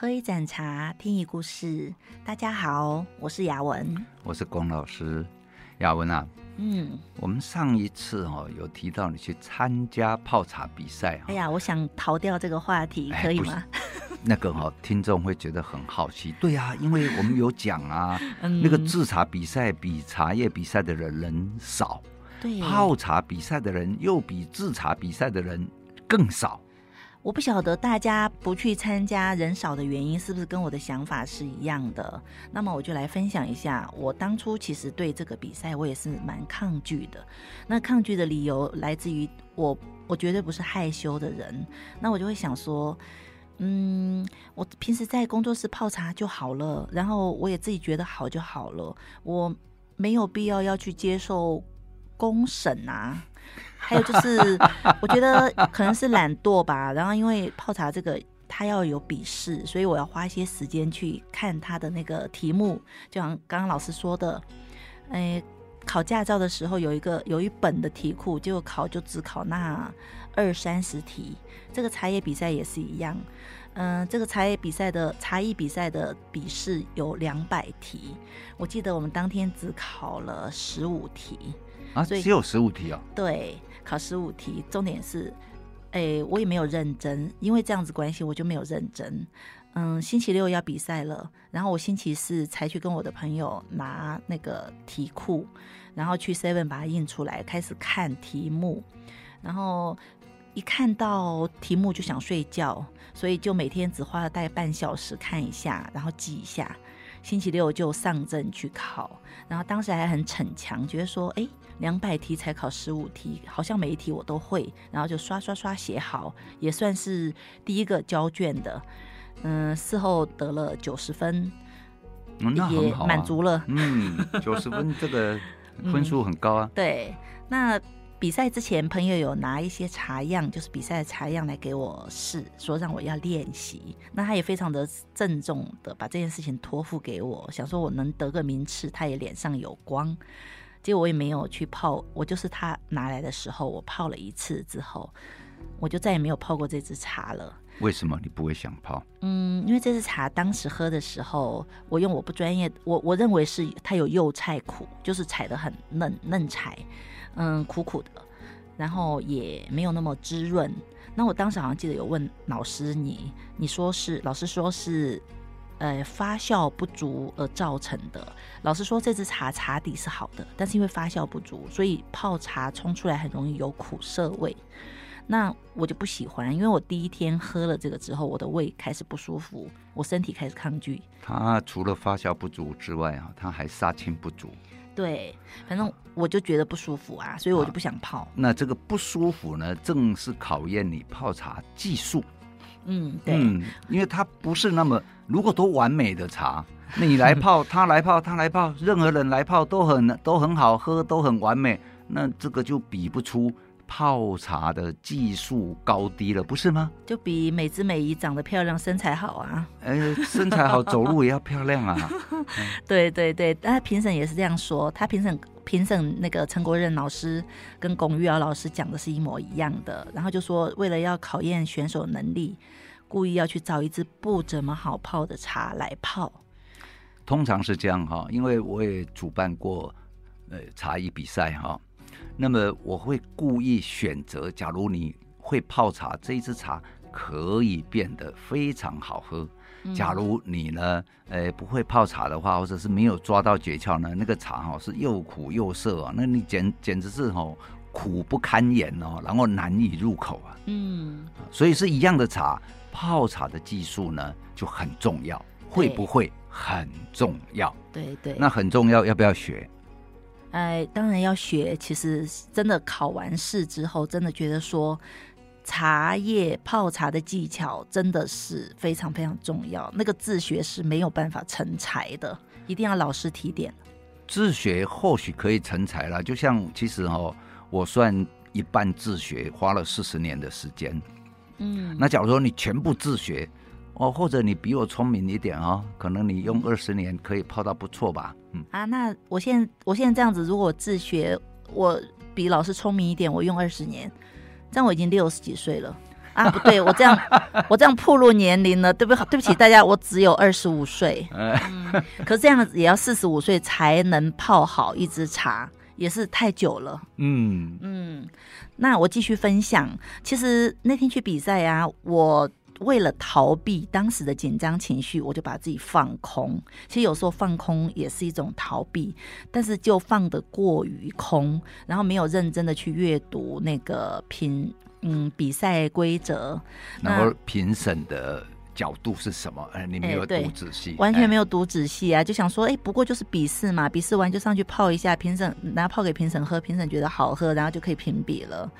喝一盏茶，听一故事。大家好，我是雅文，我是龚老师。雅文啊，嗯，我们上一次哦有提到你去参加泡茶比赛。哎呀，我想逃掉这个话题，可以吗？那个哈，听众会觉得很好奇。对啊，因为我们有讲啊，嗯、那个制茶比赛比茶叶比赛的人人少，对，泡茶比赛的人又比制茶比赛的人更少。我不晓得大家不去参加人少的原因是不是跟我的想法是一样的？那么我就来分享一下，我当初其实对这个比赛我也是蛮抗拒的。那抗拒的理由来自于我，我绝对不是害羞的人。那我就会想说，嗯，我平时在工作室泡茶就好了，然后我也自己觉得好就好了，我没有必要要去接受公审啊。还有就是，我觉得可能是懒惰吧。然后因为泡茶这个，它要有笔试，所以我要花一些时间去看它的那个题目。就像刚刚老师说的，哎，考驾照的时候有一个有一本的题库，结果考就只考那二三十题。这个茶叶比赛也是一样，嗯、这个茶叶比赛的茶艺比赛的笔试有两百题，我记得我们当天只考了十五题。啊，所以只有十五题哦。对，考十五题，重点是，哎，我也没有认真，因为这样子关系，我就没有认真。嗯，星期六要比赛了，然后我星期四才去跟我的朋友拿那个题库，然后去 Seven 把它印出来，开始看题目，然后一看到题目就想睡觉，所以就每天只花了大概半小时看一下，然后记一下。星期六就上阵去考，然后当时还很逞强，觉得说，哎，两百题才考十五题，好像每一题我都会，然后就刷刷刷写好，也算是第一个交卷的。嗯，事后得了九十分，嗯，那啊，也满足了。嗯，九十分这个分数很高啊。嗯，对，那。比赛之前，朋友有拿一些茶样，就是比赛的茶样来给我试，说让我要练习。那他也非常的郑重的把这件事情托付给我，想说我能得个名次，他也脸上有光。结果我也没有去泡，我就是他拿来的时候，我泡了一次之后，我就再也没有泡过这支茶了。为什么你不会想泡？嗯，因为这支茶当时喝的时候，我用我不专业，我我认为是它有幼菜苦，就是采的很嫩嫩采。嗯，苦苦的，然后也没有那么滋润。那我当时好像记得有问老师你，你你说是老师说是，呃，发酵不足而造成的。老实说这支茶茶底是好的，但是因为发酵不足，所以泡茶冲出来很容易有苦涩味。那我就不喜欢，因为我第一天喝了这个之后，我的胃开始不舒服，我身体开始抗拒。它除了发酵不足之外啊，它还杀青不足。对，反正我就觉得不舒服啊，所以我就不想泡。那这个不舒服呢，正是考验你泡茶技术。嗯，对，嗯，因为它不是那么，如果都完美的茶，那你来泡，他来泡，他来泡，任何人来泡都很都很好喝，都很完美，那这个就比不出。泡茶的技术高低了，不是吗？就比美姿美仪、长得漂亮、身材好啊！哎，身材好，走路也要漂亮啊！对对对，但评审也是这样说。他评审评审那个陈国任老师跟龚玉瑶老师讲的是一模一样的。然后就说，为了要考验选手能力，故意要去找一支不怎么好泡的茶来泡。通常是这样哈，因为我也主办过呃茶艺比赛哈。那么我会故意选择，假如你会泡茶，这一支茶可以变得非常好喝。假如你呢，呃，不会泡茶的话，或者是没有抓到诀窍呢，那个茶哈是又苦又涩啊，那你简简直是哦苦不堪言哦，然后难以入口啊。嗯，所以是一样的茶，泡茶的技术呢就很重要，会不会很重要？对对，那很重要，要不要学？哎，当然要学。其实真的考完试之后，真的觉得说，茶叶泡茶的技巧真的是非常非常重要。那个自学是没有办法成才的，一定要老师提点。自学或许可以成才了，就像其实哦，我算一半自学，花了四十年的时间。嗯，那假如说你全部自学。哦，或者你比我聪明一点哦，可能你用二十年可以泡到不错吧？嗯。啊，那我现在我现在这样子，如果自学，我比老师聪明一点，我用二十年，这样我已经六十几岁了。啊，不对，我这样我这样暴露年龄了，对不对？不起大家，我只有二十五岁，嗯，可是这样子也要四十五岁才能泡好一支茶，也是太久了。嗯嗯，那我继续分享，其实那天去比赛啊，我。为了逃避当时的紧张情绪，我就把自己放空。其实有时候放空也是一种逃避，但是就放得过于空，然后没有认真的去阅读那个评嗯比赛规则，然后评审的。角度是什么？哎，你没有读仔细，完全没有读仔细啊！就想说，哎，不过就是笔试嘛，笔试完就上去泡一下，评审拿泡给评审喝，评审觉得好喝，然后就可以评比了，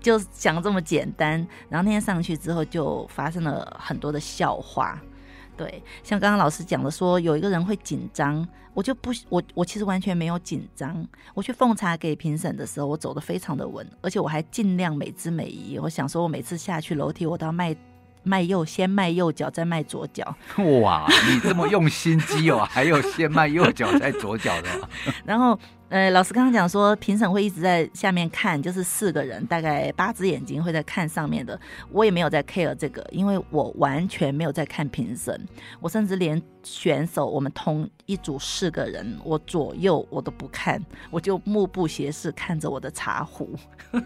就想这么简单。然后那天上去之后，就发生了很多的笑话。对，像刚刚老师讲的说，有一个人会紧张，我就不，我我其实完全没有紧张。我去奉茶给评审的时候，我走的非常的稳，而且我还尽量美姿美仪。我想说，我每次下去楼梯，我都要迈。迈右，先卖右脚，再卖左脚。哇，你这么用心机哦，还有先卖右脚再左脚的。然后，呃，老师刚刚讲说，评审会一直在下面看，就是四个人，大概八只眼睛会在看上面的。我也没有在 care 这个，因为我完全没有在看评审，我甚至连选手，我们同一组四个人，我左右我都不看，我就目不斜视看着我的茶壶，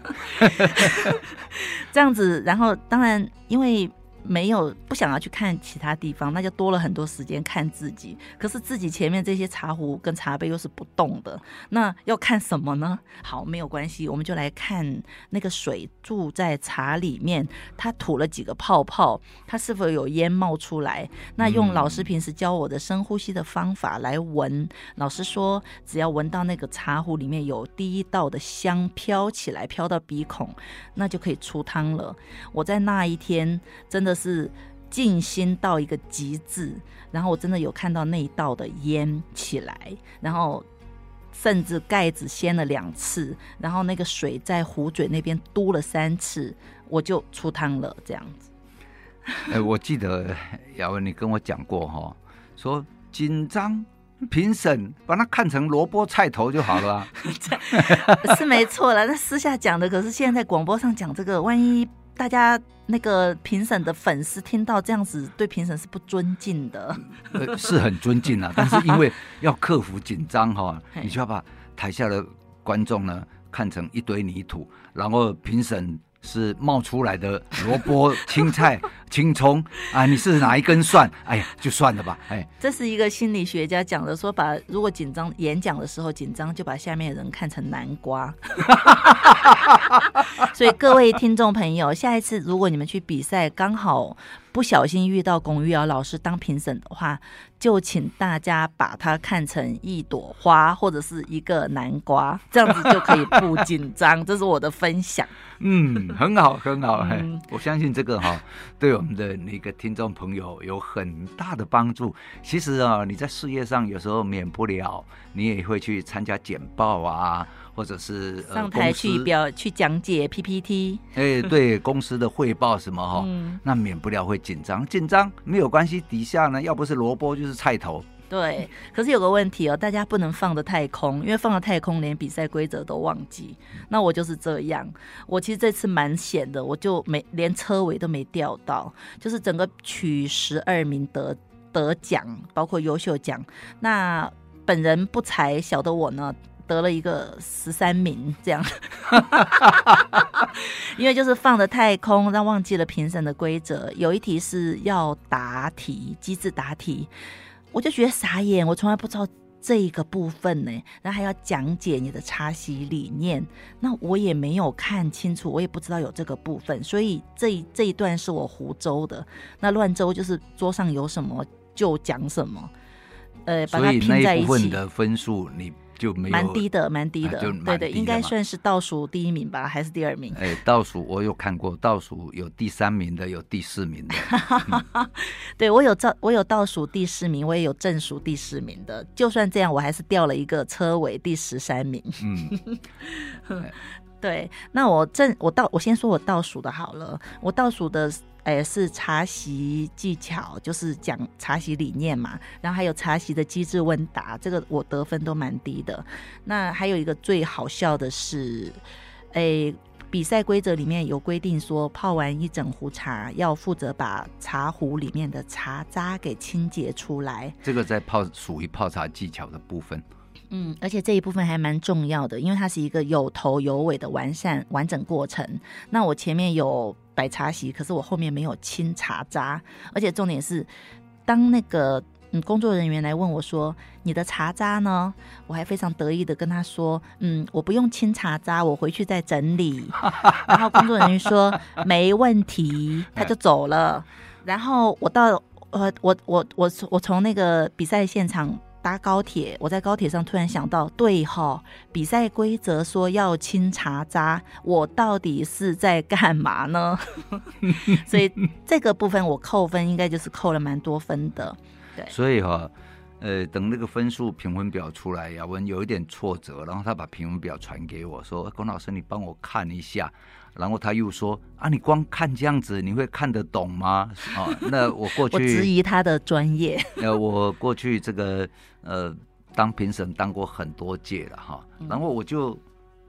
这样子。然后，当然，因为。没有不想要去看其他地方，那就多了很多时间看自己。可是自己前面这些茶壶跟茶杯又是不动的，那要看什么呢？好，没有关系，我们就来看那个水注在茶里面，它吐了几个泡泡，它是否有烟冒出来？那用老师平时教我的深呼吸的方法来闻。老师说，只要闻到那个茶壶里面有第一道的香飘起来，飘到鼻孔，那就可以出汤了。我在那一天真的。这是静心到一个极致，然后我真的有看到那一道的烟起来，然后甚至盖子掀了两次，然后那个水在壶嘴那边嘟了三次，我就出汤了。这样子。哎，我记得雅文，你跟我讲过哈，说紧张评审把它看成萝卜菜头就好了啊，是没错了。那私下讲的，可是现在在广播上讲这个，万一。大家那个评审的粉丝听到这样子，对评审是不尊敬的。呃，是很尊敬啊，但是因为要克服紧张哈，你就要把台下的观众呢看成一堆泥土，然后评审。是冒出来的萝卜、青菜、青葱啊！你是哪一根蒜？哎呀，就算了吧。哎，这是一个心理学家讲的，说把如果紧张演讲的时候紧张，就把下面的人看成南瓜。所以各位听众朋友，下一次如果你们去比赛，刚好。不小心遇到龚玉瑶老师当评审的话，就请大家把它看成一朵花或者是一个南瓜，这样子就可以不紧张。这是我的分享。嗯，很好，很好。嗯、我相信这个哈，对我们的那个听众朋友有很大的帮助。其实啊，你在事业上有时候免不了，你也会去参加简报啊。或者是、呃、上台去表去讲解 PPT，哎，对 公司的汇报什么哈，嗯、那免不了会紧张，紧张没有关系，底下呢要不是萝卜就是菜头。对，可是有个问题哦，大家不能放的太空，因为放的太空，连比赛规则都忘记。那我就是这样，我其实这次蛮险的，我就没连车尾都没掉到，就是整个取十二名得得奖，包括优秀奖。那本人不才，小的我呢。得了一个十三名，这样，因为就是放的太空，让忘记了评审的规则。有一题是要答题，机智答题，我就觉得傻眼，我从来不知道这一个部分呢。然后还要讲解你的茶席理念，那我也没有看清楚，我也不知道有这个部分，所以这一这一段是我胡诌的。那乱诌就是桌上有什么就讲什么，呃，把它拼在一起。所以那一部分的分数你。就没有蛮低的，蛮低的，啊、低的对对，应该算是倒数第一名吧，还是第二名？哎，倒数我有看过，倒数有第三名的，有第四名的。嗯、对我有倒，我有倒数第四名，我也有正数第四名的。就算这样，我还是掉了一个车尾第十三名。嗯，对，那我正我倒，我先说我倒数的好了，我倒数的。也，是茶席技巧，就是讲茶席理念嘛。然后还有茶席的机智问答，这个我得分都蛮低的。那还有一个最好笑的是，诶，比赛规则里面有规定说，泡完一整壶茶要负责把茶壶里面的茶渣给清洁出来。这个在泡属于泡茶技巧的部分。嗯，而且这一部分还蛮重要的，因为它是一个有头有尾的完善完整过程。那我前面有摆茶席，可是我后面没有清茶渣，而且重点是，当那个嗯工作人员来问我说，你的茶渣呢？我还非常得意的跟他说，嗯，我不用清茶渣，我回去再整理。然后工作人员说没问题，他就走了。然后我到呃我我我我从那个比赛现场。搭高铁，我在高铁上突然想到，对哈，比赛规则说要清茶渣，我到底是在干嘛呢？所以这个部分我扣分应该就是扣了蛮多分的。对，所以哈，呃，等那个分数评分表出来，雅文有一点挫折，然后他把评分表传给我说：“龚老师，你帮我看一下。”然后他又说：“啊，你光看这样子，你会看得懂吗？”啊，那我过去 我质疑他的专业。呃，我过去这个呃当评审当过很多届了哈，然后我就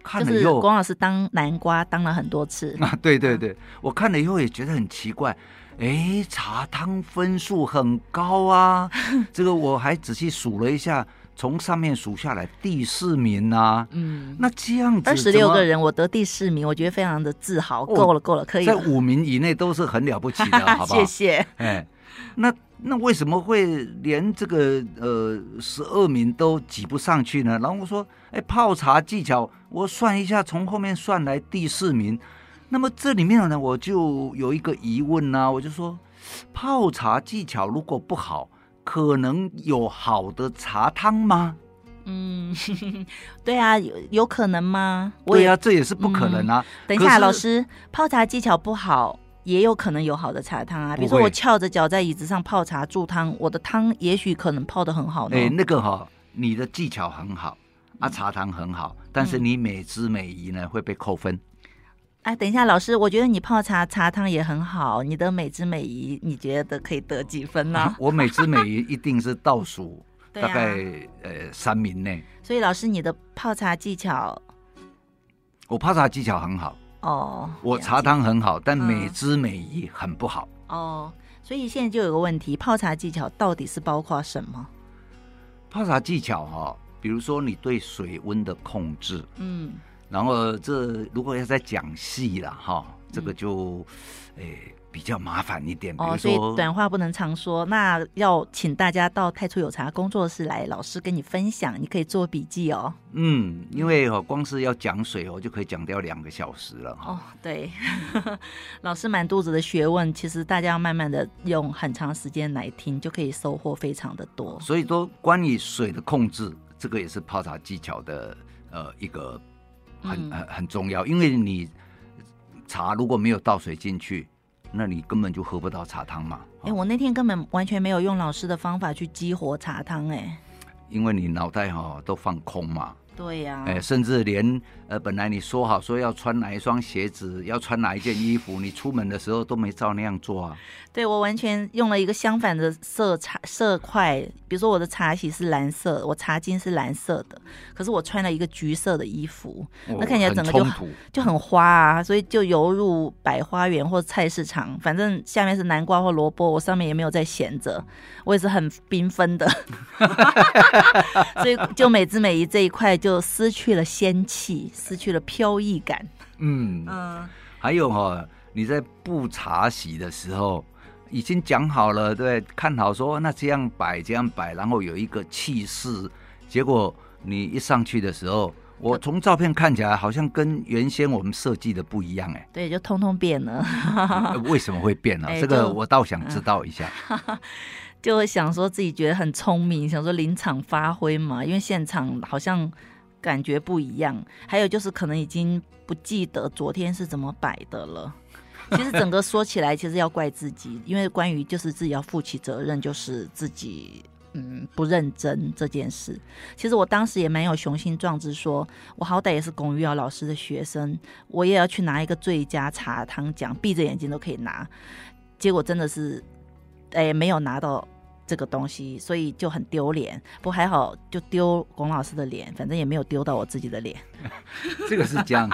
看了以后，龚老师当南瓜当了很多次 啊，对对对，我看了以后也觉得很奇怪，哎，茶汤分数很高啊，这个我还仔细数了一下。从上面数下来，第四名啊，嗯，那这样子二十六个人，我得第四名，我觉得非常的自豪。够了，够了，可以。在五名以内都是很了不起的，好不好？谢谢。哎，那那为什么会连这个呃十二名都挤不上去呢？然后我说，哎，泡茶技巧，我算一下，从后面算来第四名。那么这里面呢，我就有一个疑问呢、啊，我就说，泡茶技巧如果不好。可能有好的茶汤吗？嗯，对啊，有有可能吗？对啊，这也是不可能啊。嗯、等一下，老师，泡茶技巧不好，也有可能有好的茶汤啊。比如说，我翘着脚在椅子上泡茶助汤，我的汤也许可能泡的很好呢。哎，那个哈、哦，你的技巧很好啊，茶汤很好，但是你美姿美仪呢会被扣分。哎，等一下，老师，我觉得你泡茶茶汤也很好，你的美姿美仪，你觉得可以得几分呢？啊？我美姿美仪一定是倒数，大概、啊、呃三名内。所以老师，你的泡茶技巧，我泡茶技巧很好哦，我茶汤很好，但美姿美仪很不好、嗯、哦。所以现在就有个问题，泡茶技巧到底是包括什么？泡茶技巧哈、哦，比如说你对水温的控制，嗯。然后这如果要再讲细了哈，这个就诶、嗯欸、比较麻烦一点。哦，所以短话不能常说，那要请大家到太初有茶工作室来，老师跟你分享，你可以做笔记哦。嗯，因为哦，光是要讲水哦，就可以讲掉两个小时了。哦，对，老师满肚子的学问，其实大家要慢慢的用很长时间来听，就可以收获非常的多。所以说，关于水的控制，这个也是泡茶技巧的呃一个。很很很重要，因为你茶如果没有倒水进去，那你根本就喝不到茶汤嘛。哎、欸，我那天根本完全没有用老师的方法去激活茶汤，哎，因为你脑袋哈都放空嘛。对呀、啊，哎，甚至连呃，本来你说好说要穿哪一双鞋子，要穿哪一件衣服，你出门的时候都没照那样做啊。对，我完全用了一个相反的色彩色块，比如说我的茶席是蓝色，我茶巾是蓝色的，可是我穿了一个橘色的衣服，哦、那看起来整个就很就很花啊，所以就犹如百花园或菜市场，反正下面是南瓜或萝卜，我上面也没有在闲着，我也是很缤纷的，所以就美姿美仪这一块就失去了仙气，失去了飘逸感。嗯嗯，还有哈、哦，你在布茶席的时候。已经讲好了，对，看好说那这样摆这样摆，然后有一个气势。结果你一上去的时候，我从照片看起来好像跟原先我们设计的不一样，哎，对，就通通变了。为什么会变呢？这个我倒想知道一下。就会想说自己觉得很聪明，想说临场发挥嘛，因为现场好像感觉不一样。还有就是可能已经不记得昨天是怎么摆的了。其实整个说起来，其实要怪自己，因为关于就是自己要负起责任，就是自己嗯不认真这件事。其实我当时也蛮有雄心壮志说，说我好歹也是龚玉瑶老师的学生，我也要去拿一个最佳茶汤奖，闭着眼睛都可以拿。结果真的是，哎，没有拿到这个东西，所以就很丢脸。不还好，就丢龚老师的脸，反正也没有丢到我自己的脸。这个是这样，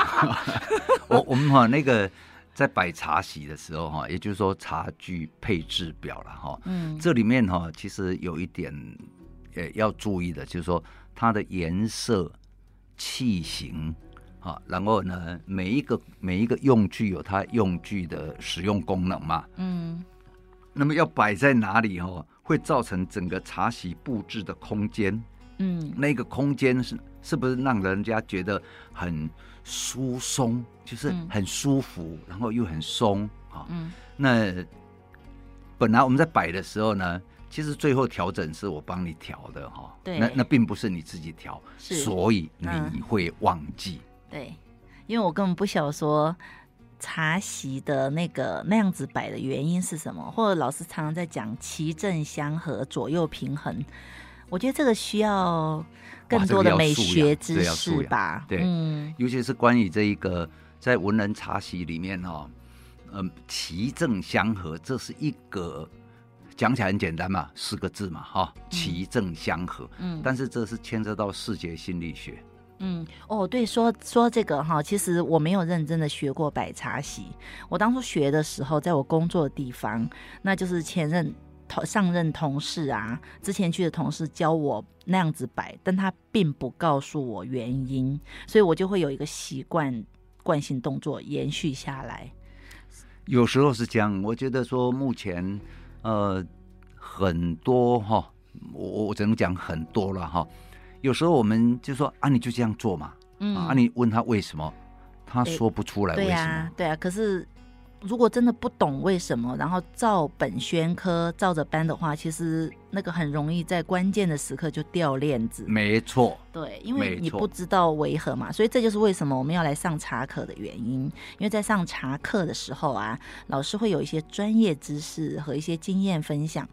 我我们哈那个在摆茶席的时候哈，也就是说茶具配置表了哈，嗯，这里面哈其实有一点呃要注意的，就是说它的颜色、器型啊，然后呢每一个每一个用具有它用具的使用功能嘛，嗯，那么要摆在哪里哈？会造成整个茶席布置的空间，嗯，那个空间是是不是让人家觉得很疏松，就是很舒服，嗯、然后又很松啊？嗯，那本来我们在摆的时候呢，其实最后调整是我帮你调的哈，对，那那并不是你自己调，是。所以你会忘记，对，因为我根本不晓得说。茶席的那个那样子摆的原因是什么？或者老师常常在讲齐正相合、左右平衡，我觉得这个需要更多的美学知识吧。对，嗯，尤其是关于这一个在文人茶席里面哈，嗯，齐正相合，这是一个讲起来很简单嘛，四个字嘛，哈，齐正相合。嗯，但是这是牵涉到视觉心理学。嗯，哦，对，说说这个哈，其实我没有认真的学过摆茶席。我当初学的时候，在我工作的地方，那就是前任同上任同事啊，之前去的同事教我那样子摆，但他并不告诉我原因，所以我就会有一个习惯惯性动作延续下来。有时候是这样，我觉得说目前呃很多哈，我我只能讲很多了哈。有时候我们就说啊，你就这样做嘛，嗯、啊，你问他为什么，他说不出来为什么。对啊，对啊。可是如果真的不懂为什么，然后照本宣科照着搬的话，其实那个很容易在关键的时刻就掉链子。没错。对，因为你不知道为何嘛，所以这就是为什么我们要来上茶课的原因。因为在上茶课的时候啊，老师会有一些专业知识和一些经验分享，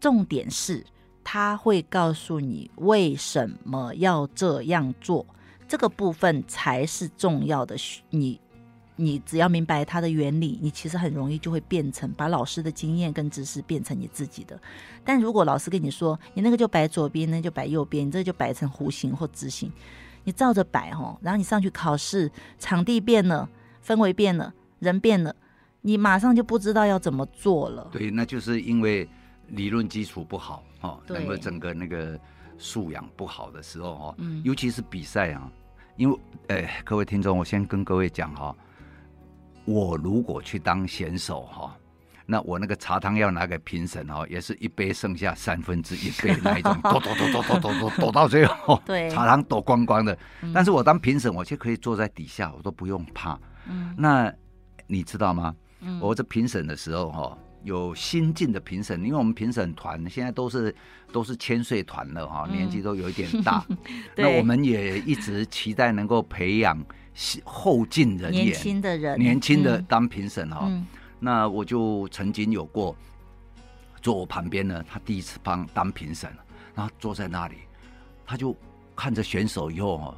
重点是。他会告诉你为什么要这样做，这个部分才是重要的。你，你只要明白它的原理，你其实很容易就会变成把老师的经验跟知识变成你自己的。但如果老师跟你说，你那个就摆左边，那就摆右边，你这就摆成弧形或直形，你照着摆哦，然后你上去考试，场地变了，氛围变了，人变了，你马上就不知道要怎么做了。对，那就是因为理论基础不好。哦，那么整个那个素养不好的时候，哦，嗯，尤其是比赛啊，因为，哎，各位听众，我先跟各位讲哈，我如果去当选手哈，那我那个茶汤要拿给评审哈，也是一杯剩下三分之一杯那一种，抖抖抖抖抖抖抖抖到最后，对，茶汤抖光光的。但是我当评审，我却可以坐在底下，我都不用怕。嗯，那你知道吗？我这评审的时候哈。有新进的评审，因为我们评审团现在都是都是千岁团了哈，年纪都有一点大。嗯、那我们也一直期待能够培养后进人员，年轻的人，年轻的当评审哈。嗯、那我就曾经有过坐我旁边呢，他第一次帮当评审，然后坐在那里，他就看着选手以后哈，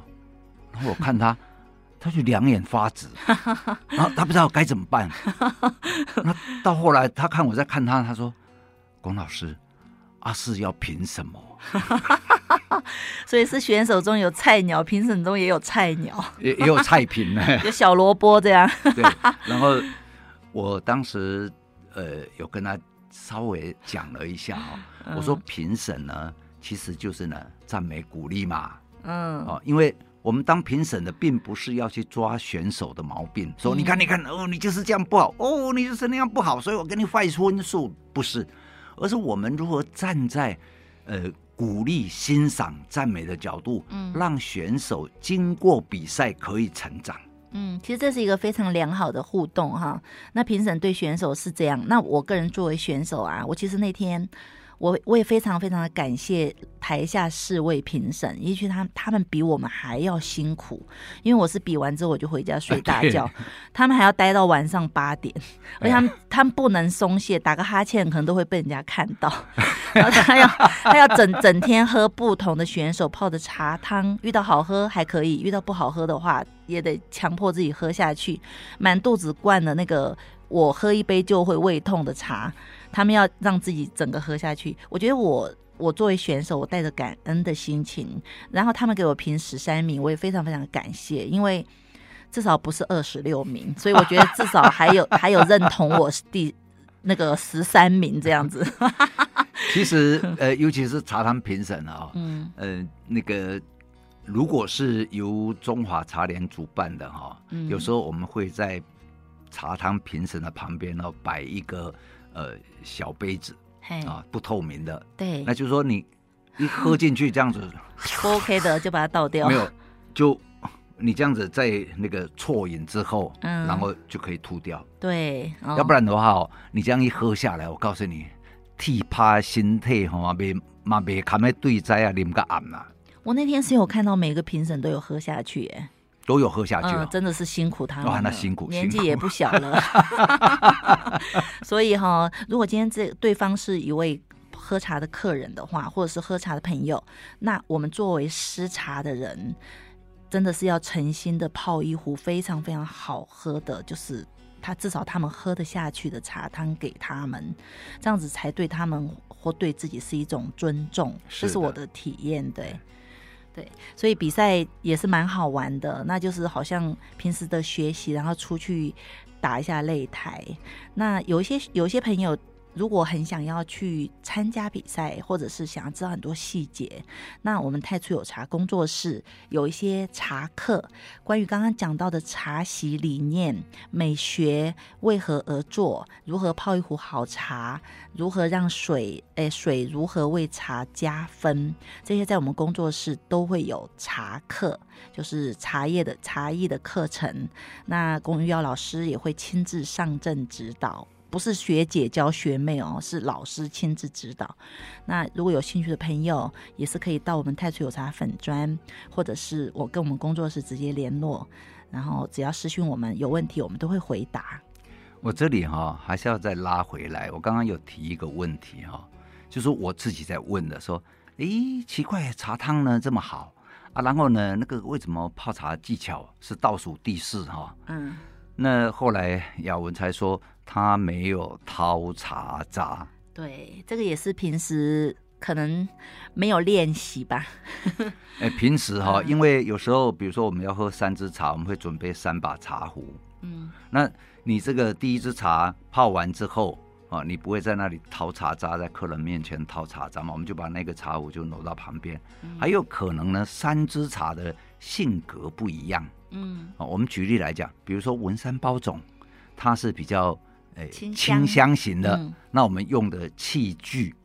然后我看他。他就两眼发直，然后他不知道该怎么办。那到后来，他看我在看他，他说：“龚老师，阿四要评什么？” 所以是选手中有菜鸟，评审中也有菜鸟，也也有菜评呢，有小萝卜这样。对，然后我当时呃有跟他稍微讲了一下哈，我说评审呢其实就是呢赞美鼓励嘛，嗯哦，因为。我们当评审的，并不是要去抓选手的毛病，说你看，你看，哦，你就是这样不好，哦，你就是那样不好，所以我给你坏分数，不是，而是我们如何站在呃鼓励、欣赏、赞美的角度，嗯，让选手经过比赛可以成长。嗯，其实这是一个非常良好的互动哈。那评审对选手是这样，那我个人作为选手啊，我其实那天。我我也非常非常的感谢台下四位评审，也许他他们比我们还要辛苦，因为我是比完之后我就回家睡大觉，他们还要待到晚上八点，而且他们他们不能松懈，打个哈欠可能都会被人家看到，然后他要他要整整天喝不同的选手泡的茶汤，遇到好喝还可以，遇到不好喝的话也得强迫自己喝下去，满肚子灌的那个我喝一杯就会胃痛的茶。他们要让自己整个喝下去。我觉得我我作为选手，我带着感恩的心情，然后他们给我评十三名，我也非常非常感谢，因为至少不是二十六名，所以我觉得至少还有 还有认同我是第那个十三名这样子。其实呃，尤其是茶汤评审啊，嗯呃那个。如果是由中华茶联主办的哈，嗯、有时候我们会在茶汤评审的旁边呢摆一个呃小杯子，啊不透明的，对，那就是说你一喝进去这样子不 OK 的就把它倒掉，没有就你这样子在那个啜饮之后，嗯，然后就可以吐掉，对，哦、要不然的话哦，你这样一喝下来，我告诉你，体怕身体哈嘛别嘛别看咩对灾啊，啉个暗啦。我那天是有看到每个评审都有喝下去，哎，都有喝下去，了嗯，真的是辛苦他们。哇，那辛苦，年纪也不小了。所以哈，如果今天这对方是一位喝茶的客人的话，或者是喝茶的朋友，那我们作为师茶的人，真的是要诚心的泡一壶非常非常好喝的，就是他至少他们喝得下去的茶汤给他们，这样子才对他们或对自己是一种尊重，这是我的体验，对。对，所以比赛也是蛮好玩的，那就是好像平时的学习，然后出去打一下擂台。那有一些有一些朋友。如果很想要去参加比赛，或者是想要知道很多细节，那我们太初有茶工作室有一些茶课，关于刚刚讲到的茶席理念、美学为何而做，如何泡一壶好茶，如何让水，诶，水如何为茶加分，这些在我们工作室都会有茶课，就是茶叶的茶艺的课程。那龚玉耀老师也会亲自上阵指导。不是学姐教学妹哦，是老师亲自指导。那如果有兴趣的朋友，也是可以到我们太初有茶粉专，或者是我跟我们工作室直接联络，然后只要私讯我们，有问题我们都会回答。我这里哈还是要再拉回来，我刚刚有提一个问题哈，就是我自己在问的，说，诶，奇怪，茶汤呢这么好啊，然后呢，那个为什么泡茶技巧是倒数第四哈？嗯，那后来雅文才说。他没有掏茶渣，对，这个也是平时可能没有练习吧。哎，平时哈，因为有时候，比如说我们要喝三支茶，我们会准备三把茶壶。嗯，那你这个第一支茶泡完之后啊，你不会在那里掏茶渣，在客人面前掏茶渣嘛？我们就把那个茶壶就挪到旁边。还有可能呢，三支茶的性格不一样。嗯，啊，我们举例来讲，比如说文山包种，它是比较。清香，清香型的，嗯、那我们用的器具，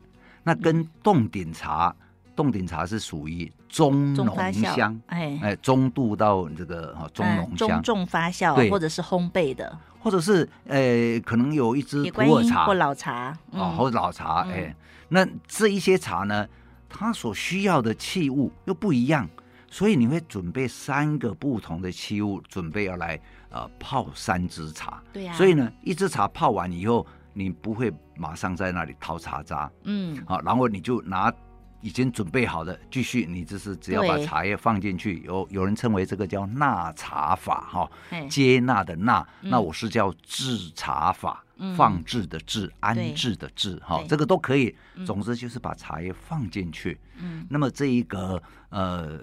那跟洞顶茶，洞顶、嗯、茶是属于中浓香，哎。哎，中度到这个哈中浓香，中重发酵，对。或者是烘焙的，或者是呃，可能有一支普洱茶。或老茶，嗯、哦，或者老茶，哎、嗯，那这一些茶呢，它所需要的器物又不一样，所以你会准备三个不同的器物，准备要来。呃，泡三支茶，对呀、啊，所以呢，一支茶泡完以后，你不会马上在那里掏茶渣，嗯，好，然后你就拿已经准备好的继续，你就是只要把茶叶放进去，有有人称为这个叫纳茶法，哈、哦，接纳的纳，嗯、那我是叫制茶法，嗯、放置的置，安置的置，哈、哦，这个都可以，总之就是把茶叶放进去，嗯，那么这一个呃。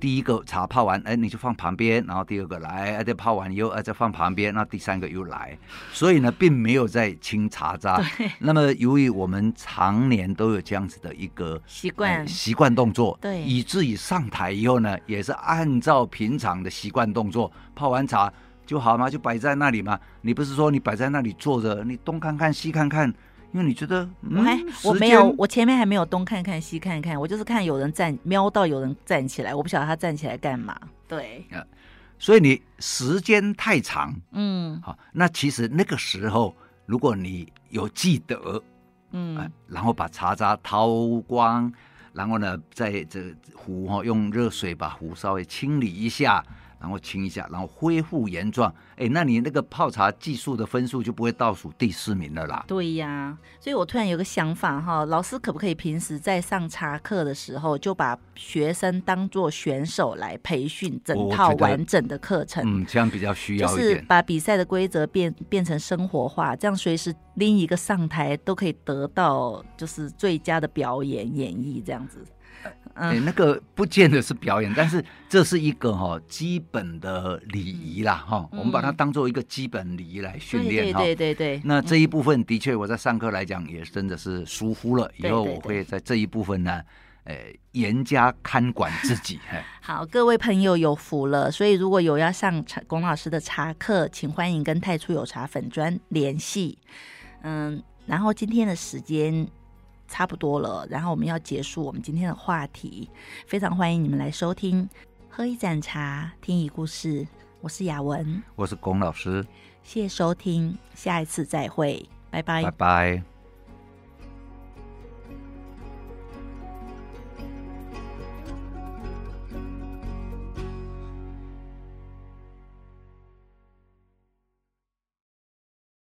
第一个茶泡完，哎，你就放旁边，然后第二个来，哎，再泡完以后，哎，再放旁边，那第三个又来，所以呢，并没有在清茶渣。那么，由于我们常年都有这样子的一个习惯、呃、习惯动作，对，以至于上台以后呢，也是按照平常的习惯动作泡完茶就好嘛，就摆在那里嘛。你不是说你摆在那里坐着，你东看看西看看。因为你觉得、嗯、我还我没有，我前面还没有东看看西看看，我就是看有人站，瞄到有人站起来，我不晓得他站起来干嘛。对，啊，所以你时间太长，嗯，好，那其实那个时候，如果你有记得，嗯、啊，然后把茶渣掏光，然后呢，在这壶哈用热水把壶稍微清理一下，然后清一下，然后恢复原状。哎，那你那个泡茶技术的分数就不会倒数第四名了啦。对呀，所以我突然有个想法哈，老师可不可以平时在上茶课的时候，就把学生当做选手来培训，整套完整的课程？嗯，这样比较需要一点。就是把比赛的规则变变成生活化，这样随时拎一个上台都可以得到就是最佳的表演演绎这样子。那个不见得是表演，但是这是一个哈基本的礼仪啦哈，我们把它当做一个基本礼仪来训练哈。对对对对。那这一部分的确我在上课来讲也真的是疏忽了，以后我会在这一部分呢，呃，严加看管自己。好，各位朋友有福了，所以如果有要上龚老师的茶课，请欢迎跟太初有茶粉专联系。嗯，然后今天的时间。差不多了，然后我们要结束我们今天的话题。非常欢迎你们来收听，喝一盏茶，听一故事。我是雅文，我是龚老师，谢谢收听，下一次再会，拜拜，拜拜。